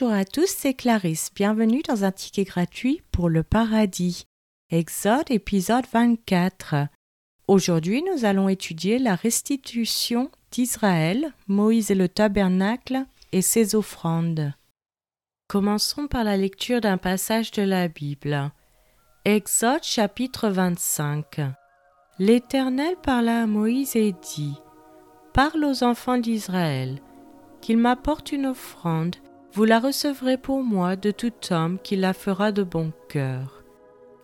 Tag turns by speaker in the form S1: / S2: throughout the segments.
S1: Bonjour à tous, c'est Clarisse. Bienvenue dans un ticket gratuit pour le paradis. Exode épisode 24. Aujourd'hui, nous allons étudier la restitution d'Israël, Moïse et le tabernacle et ses offrandes. Commençons par la lecture d'un passage de la Bible. Exode chapitre 25. L'Éternel parla à Moïse et dit Parle aux enfants d'Israël, qu'ils m'apportent une offrande, vous la recevrez pour moi de tout homme qui la fera de bon cœur.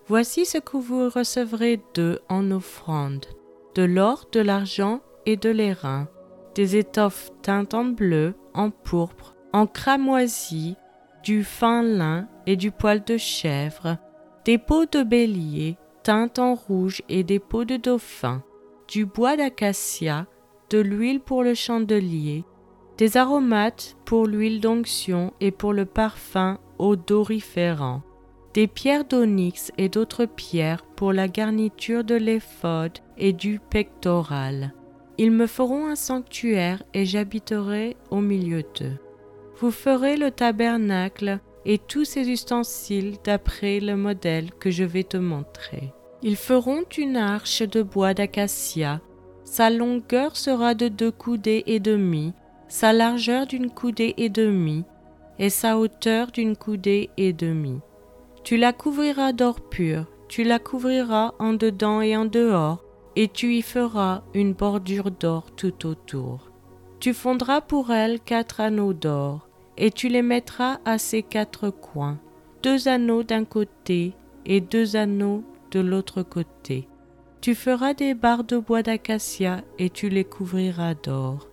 S1: Voici ce que vous recevrez d'eux en offrande de l'or, de l'argent et de l'airain, des étoffes teintes en bleu, en pourpre, en cramoisi, du fin lin et du poil de chèvre, des peaux de bélier teintes en rouge et des peaux de dauphin, du bois d'acacia, de l'huile pour le chandelier, des aromates pour l'huile d'onction et pour le parfum odoriférant, des pierres d'onyx et d'autres pierres pour la garniture de l'éphod et du pectoral. Ils me feront un sanctuaire et j'habiterai au milieu d'eux. Vous ferez le tabernacle et tous ses ustensiles d'après le modèle que je vais te montrer. Ils feront une arche de bois d'acacia. Sa longueur sera de deux coudées et demi, sa largeur d'une coudée et demie, et sa hauteur d'une coudée et demie. Tu la couvriras d'or pur, tu la couvriras en dedans et en dehors, et tu y feras une bordure d'or tout autour. Tu fondras pour elle quatre anneaux d'or, et tu les mettras à ses quatre coins, deux anneaux d'un côté et deux anneaux de l'autre côté. Tu feras des barres de bois d'acacia et tu les couvriras d'or.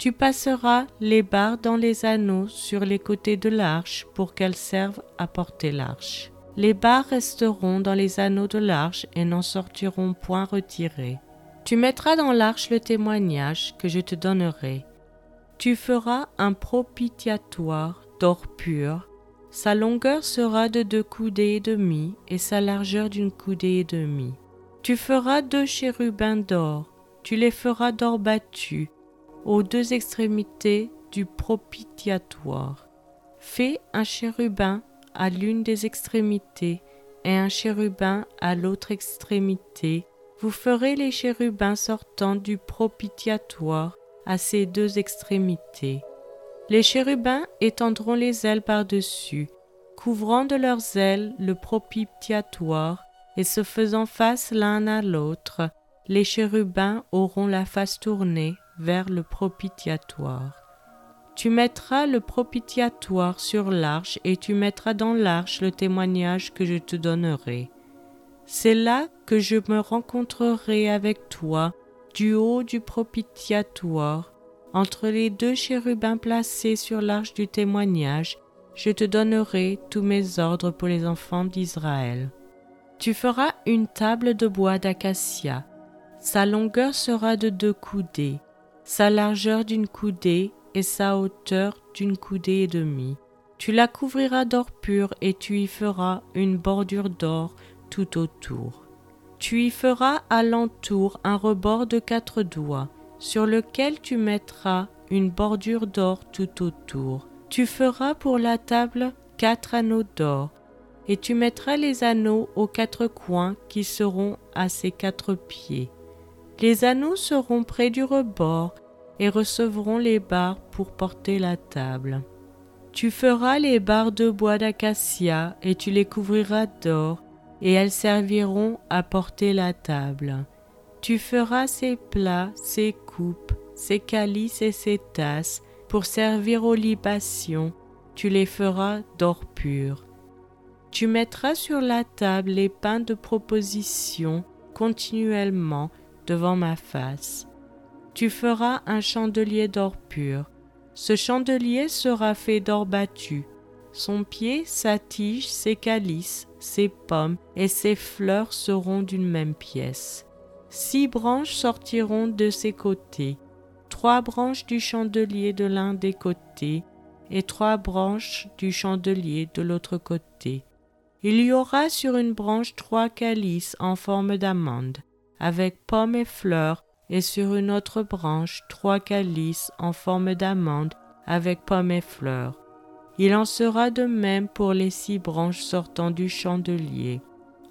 S1: Tu passeras les barres dans les anneaux sur les côtés de l'arche pour qu'elles servent à porter l'arche. Les barres resteront dans les anneaux de l'arche et n'en sortiront point retirées. Tu mettras dans l'arche le témoignage que je te donnerai tu feras un propitiatoire d'or pur. Sa longueur sera de deux coudées et demie et sa largeur d'une coudée et demie. Tu feras deux chérubins d'or. Tu les feras d'or battu aux deux extrémités du propitiatoire. Fais un chérubin à l'une des extrémités et un chérubin à l'autre extrémité. Vous ferez les chérubins sortant du propitiatoire à ses deux extrémités. Les chérubins étendront les ailes par-dessus, couvrant de leurs ailes le propitiatoire, et se faisant face l'un à l'autre, les chérubins auront la face tournée vers le propitiatoire. Tu mettras le propitiatoire sur l'arche et tu mettras dans l'arche le témoignage que je te donnerai. C'est là que je me rencontrerai avec toi du haut du propitiatoire, entre les deux chérubins placés sur l'arche du témoignage, je te donnerai tous mes ordres pour les enfants d'Israël. Tu feras une table de bois d'acacia. Sa longueur sera de deux coudées, sa largeur d'une coudée et sa hauteur d'une coudée et demie. Tu la couvriras d'or pur et tu y feras une bordure d'or tout autour. Tu y feras à l'entour un rebord de quatre doigts, sur lequel tu mettras une bordure d'or tout autour. Tu feras pour la table quatre anneaux d'or, et tu mettras les anneaux aux quatre coins qui seront à ses quatre pieds. Les anneaux seront près du rebord et recevront les barres pour porter la table. Tu feras les barres de bois d'acacia et tu les couvriras d'or et elles serviront à porter la table. Tu feras ces plats, ces coupes, ces calices et ces tasses pour servir aux libations, tu les feras d'or pur. Tu mettras sur la table les pains de proposition continuellement devant ma face. Tu feras un chandelier d'or pur. Ce chandelier sera fait d'or battu. Son pied, sa tige, ses calices, ses pommes et ses fleurs seront d'une même pièce. Six branches sortiront de ses côtés, trois branches du chandelier de l'un des côtés et trois branches du chandelier de l'autre côté. Il y aura sur une branche trois calices en forme d'amande, avec pommes et fleurs, et sur une autre branche trois calices en forme d'amande, avec pommes et fleurs. Il en sera de même pour les six branches sortant du chandelier.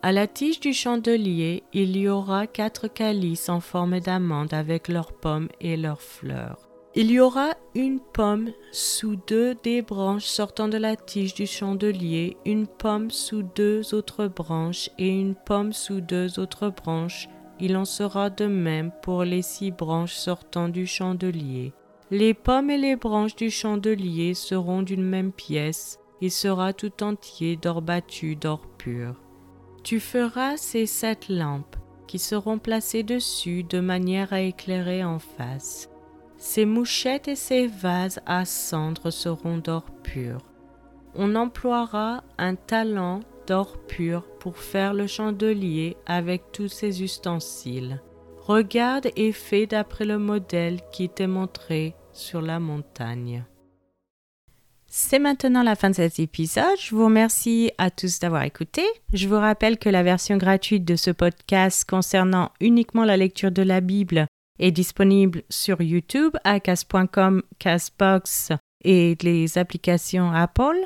S1: À la tige du chandelier, il y aura quatre calices en forme d'amande avec leurs pommes et leurs fleurs. Il y aura une pomme sous deux des branches sortant de la tige du chandelier, une pomme sous deux autres branches et une pomme sous deux autres branches. Il en sera de même pour les six branches sortant du chandelier. Les pommes et les branches du chandelier seront d'une même pièce, il sera tout entier d'or battu, d'or pur. Tu feras ces sept lampes qui seront placées dessus de manière à éclairer en face. Ces mouchettes et ces vases à cendre seront d'or pur. On emploiera un talent d'or pur pour faire le chandelier avec tous ses ustensiles. Regarde et fais d'après le modèle qui t'est montré sur la montagne. C'est maintenant la fin de cet épisode. Je vous remercie à tous d'avoir écouté. Je vous rappelle que la version gratuite de ce podcast concernant uniquement la lecture de la Bible est disponible sur YouTube, acas.com, Casbox et les applications Apple.